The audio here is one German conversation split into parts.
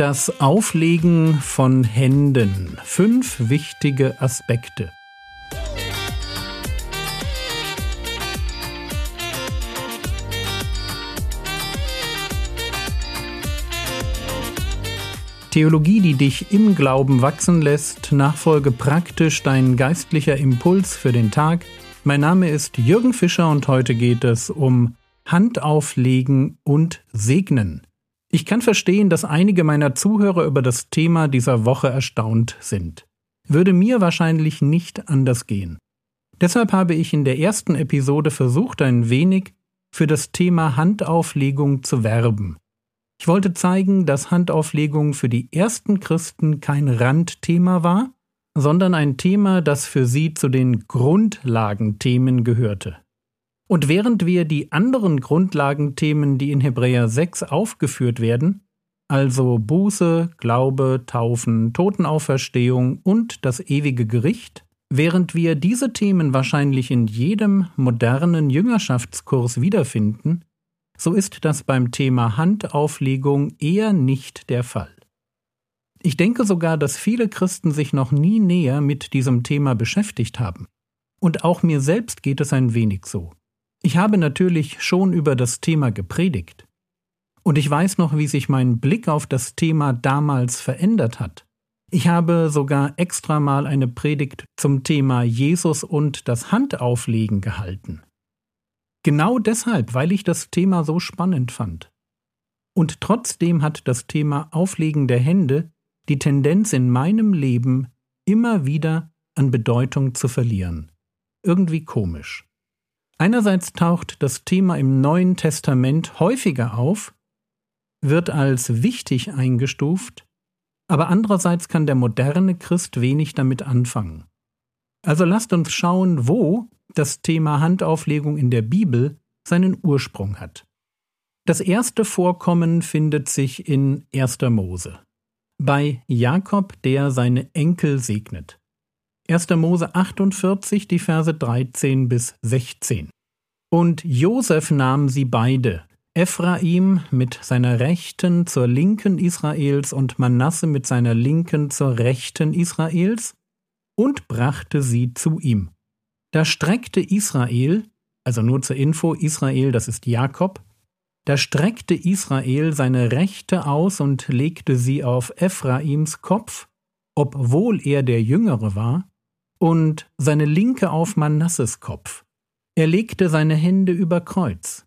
Das Auflegen von Händen. Fünf wichtige Aspekte. Theologie, die dich im Glauben wachsen lässt, nachfolge praktisch dein geistlicher Impuls für den Tag. Mein Name ist Jürgen Fischer und heute geht es um Handauflegen und Segnen. Ich kann verstehen, dass einige meiner Zuhörer über das Thema dieser Woche erstaunt sind. Würde mir wahrscheinlich nicht anders gehen. Deshalb habe ich in der ersten Episode versucht, ein wenig für das Thema Handauflegung zu werben. Ich wollte zeigen, dass Handauflegung für die ersten Christen kein Randthema war, sondern ein Thema, das für sie zu den Grundlagenthemen gehörte. Und während wir die anderen Grundlagenthemen, die in Hebräer 6 aufgeführt werden, also Buße, Glaube, Taufen, Totenauferstehung und das ewige Gericht, während wir diese Themen wahrscheinlich in jedem modernen Jüngerschaftskurs wiederfinden, so ist das beim Thema Handauflegung eher nicht der Fall. Ich denke sogar, dass viele Christen sich noch nie näher mit diesem Thema beschäftigt haben. Und auch mir selbst geht es ein wenig so. Ich habe natürlich schon über das Thema gepredigt. Und ich weiß noch, wie sich mein Blick auf das Thema damals verändert hat. Ich habe sogar extra mal eine Predigt zum Thema Jesus und das Handauflegen gehalten. Genau deshalb, weil ich das Thema so spannend fand. Und trotzdem hat das Thema Auflegen der Hände die Tendenz in meinem Leben immer wieder an Bedeutung zu verlieren. Irgendwie komisch. Einerseits taucht das Thema im Neuen Testament häufiger auf, wird als wichtig eingestuft, aber andererseits kann der moderne Christ wenig damit anfangen. Also lasst uns schauen, wo das Thema Handauflegung in der Bibel seinen Ursprung hat. Das erste Vorkommen findet sich in 1. Mose. Bei Jakob, der seine Enkel segnet. 1. Mose 48, die Verse 13 bis 16. Und Josef nahm sie beide, Ephraim mit seiner Rechten zur Linken Israels und Manasse mit seiner Linken zur Rechten Israels, und brachte sie zu ihm. Da streckte Israel, also nur zur Info, Israel, das ist Jakob, da streckte Israel seine Rechte aus und legte sie auf Ephraims Kopf, obwohl er der Jüngere war, und seine linke auf Manasses Kopf. Er legte seine Hände über Kreuz,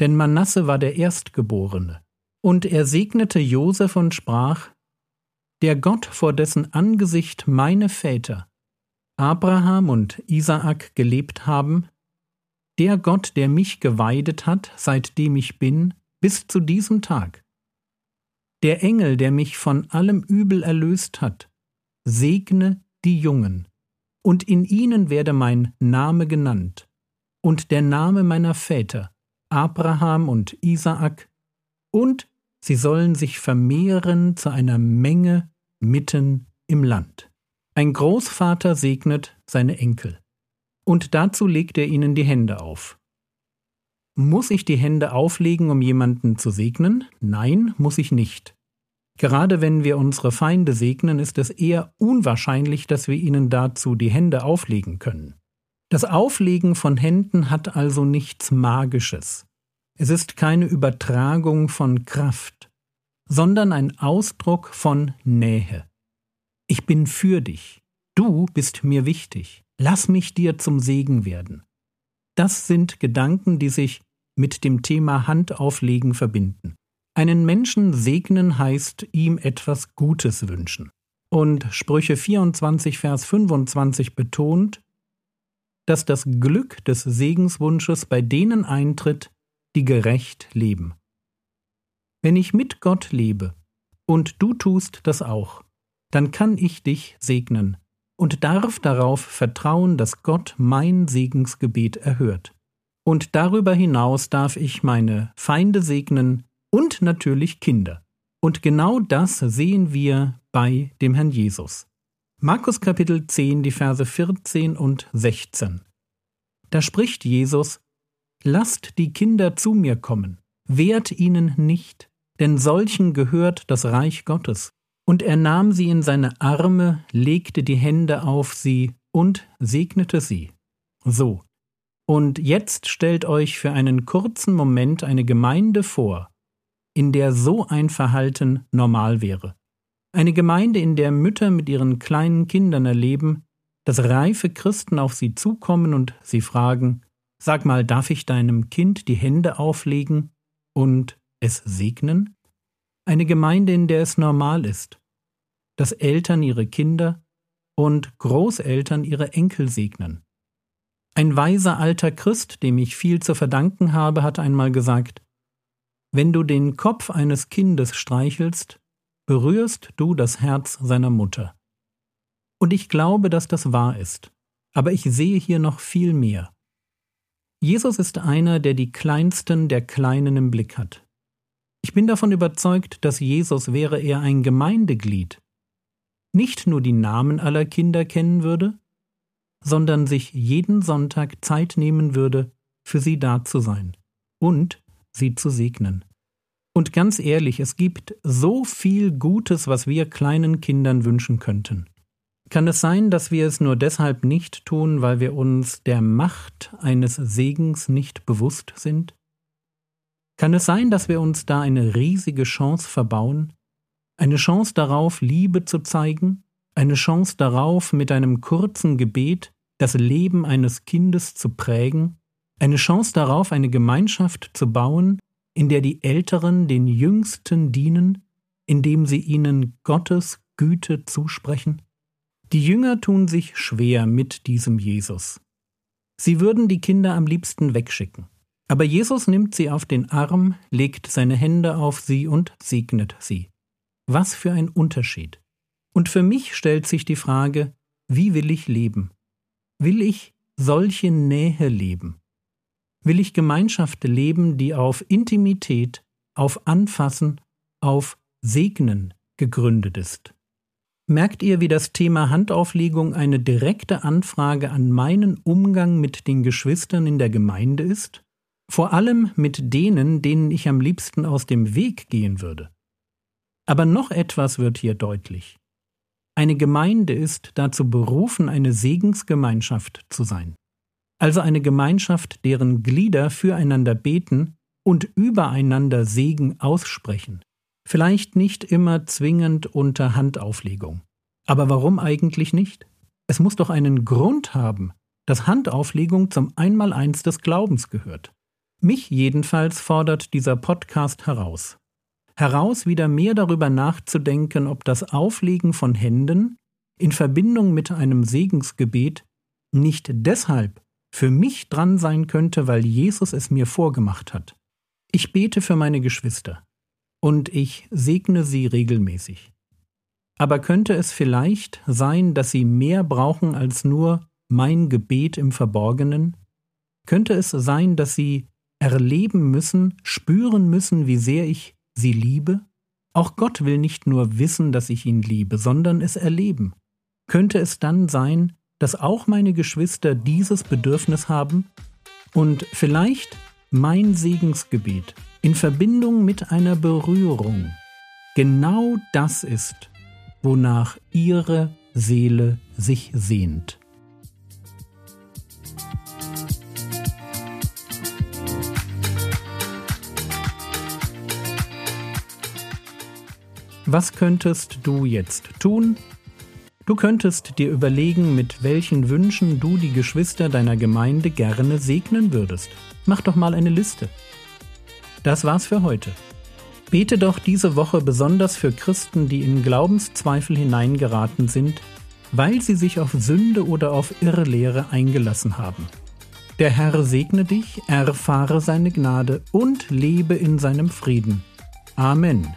denn Manasse war der Erstgeborene. Und er segnete Josef und sprach: Der Gott, vor dessen Angesicht meine Väter, Abraham und Isaak gelebt haben, der Gott, der mich geweidet hat, seitdem ich bin, bis zu diesem Tag. Der Engel, der mich von allem Übel erlöst hat, segne die Jungen, und in ihnen werde mein Name genannt, und der Name meiner Väter, Abraham und Isaak, und sie sollen sich vermehren zu einer Menge mitten im Land. Ein Großvater segnet seine Enkel, und dazu legt er ihnen die Hände auf. Muss ich die Hände auflegen, um jemanden zu segnen? Nein, muss ich nicht. Gerade wenn wir unsere Feinde segnen, ist es eher unwahrscheinlich, dass wir ihnen dazu die Hände auflegen können. Das Auflegen von Händen hat also nichts Magisches. Es ist keine Übertragung von Kraft, sondern ein Ausdruck von Nähe. Ich bin für dich. Du bist mir wichtig. Lass mich dir zum Segen werden. Das sind Gedanken, die sich mit dem Thema Handauflegen verbinden. Einen Menschen segnen heißt ihm etwas Gutes wünschen. Und Sprüche 24, Vers 25 betont, dass das Glück des Segenswunsches bei denen eintritt, die gerecht leben. Wenn ich mit Gott lebe, und du tust das auch, dann kann ich dich segnen und darf darauf vertrauen, dass Gott mein Segensgebet erhört. Und darüber hinaus darf ich meine Feinde segnen und natürlich Kinder. Und genau das sehen wir bei dem Herrn Jesus. Markus Kapitel 10, die Verse 14 und 16. Da spricht Jesus, Lasst die Kinder zu mir kommen, wehrt ihnen nicht, denn solchen gehört das Reich Gottes. Und er nahm sie in seine Arme, legte die Hände auf sie und segnete sie. So. Und jetzt stellt euch für einen kurzen Moment eine Gemeinde vor, in der so ein Verhalten normal wäre. Eine Gemeinde, in der Mütter mit ihren kleinen Kindern erleben, dass reife Christen auf sie zukommen und sie fragen, Sag mal, darf ich deinem Kind die Hände auflegen und es segnen? Eine Gemeinde, in der es normal ist, dass Eltern ihre Kinder und Großeltern ihre Enkel segnen. Ein weiser alter Christ, dem ich viel zu verdanken habe, hat einmal gesagt, wenn du den Kopf eines Kindes streichelst, berührst du das Herz seiner Mutter. Und ich glaube, dass das wahr ist. Aber ich sehe hier noch viel mehr. Jesus ist einer, der die Kleinsten der Kleinen im Blick hat. Ich bin davon überzeugt, dass Jesus wäre er ein Gemeindeglied, nicht nur die Namen aller Kinder kennen würde, sondern sich jeden Sonntag Zeit nehmen würde, für sie da zu sein und sie zu segnen. Und ganz ehrlich, es gibt so viel Gutes, was wir kleinen Kindern wünschen könnten. Kann es sein, dass wir es nur deshalb nicht tun, weil wir uns der Macht eines Segens nicht bewusst sind? Kann es sein, dass wir uns da eine riesige Chance verbauen? Eine Chance darauf, Liebe zu zeigen? Eine Chance darauf, mit einem kurzen Gebet das Leben eines Kindes zu prägen? Eine Chance darauf, eine Gemeinschaft zu bauen, in der die Älteren den Jüngsten dienen, indem sie ihnen Gottes Güte zusprechen? Die Jünger tun sich schwer mit diesem Jesus. Sie würden die Kinder am liebsten wegschicken. Aber Jesus nimmt sie auf den Arm, legt seine Hände auf sie und segnet sie. Was für ein Unterschied. Und für mich stellt sich die Frage, wie will ich leben? Will ich solche Nähe leben? Will ich Gemeinschaft leben, die auf Intimität, auf Anfassen, auf Segnen gegründet ist? Merkt ihr, wie das Thema Handauflegung eine direkte Anfrage an meinen Umgang mit den Geschwistern in der Gemeinde ist? Vor allem mit denen, denen ich am liebsten aus dem Weg gehen würde. Aber noch etwas wird hier deutlich. Eine Gemeinde ist dazu berufen, eine Segensgemeinschaft zu sein. Also eine Gemeinschaft, deren Glieder füreinander beten und übereinander Segen aussprechen. Vielleicht nicht immer zwingend unter Handauflegung. Aber warum eigentlich nicht? Es muss doch einen Grund haben, dass Handauflegung zum Einmaleins des Glaubens gehört. Mich jedenfalls fordert dieser Podcast heraus. Heraus wieder mehr darüber nachzudenken, ob das Auflegen von Händen in Verbindung mit einem Segensgebet nicht deshalb für mich dran sein könnte, weil Jesus es mir vorgemacht hat. Ich bete für meine Geschwister und ich segne sie regelmäßig. Aber könnte es vielleicht sein, dass sie mehr brauchen als nur mein Gebet im Verborgenen? Könnte es sein, dass sie erleben müssen, spüren müssen, wie sehr ich sie liebe? Auch Gott will nicht nur wissen, dass ich ihn liebe, sondern es erleben. Könnte es dann sein, dass auch meine Geschwister dieses Bedürfnis haben und vielleicht mein Segensgebet in Verbindung mit einer Berührung genau das ist, wonach ihre Seele sich sehnt. Was könntest du jetzt tun? Du könntest dir überlegen, mit welchen Wünschen du die Geschwister deiner Gemeinde gerne segnen würdest. Mach doch mal eine Liste. Das war's für heute. Bete doch diese Woche besonders für Christen, die in Glaubenszweifel hineingeraten sind, weil sie sich auf Sünde oder auf Irrlehre eingelassen haben. Der Herr segne dich, erfahre seine Gnade und lebe in seinem Frieden. Amen.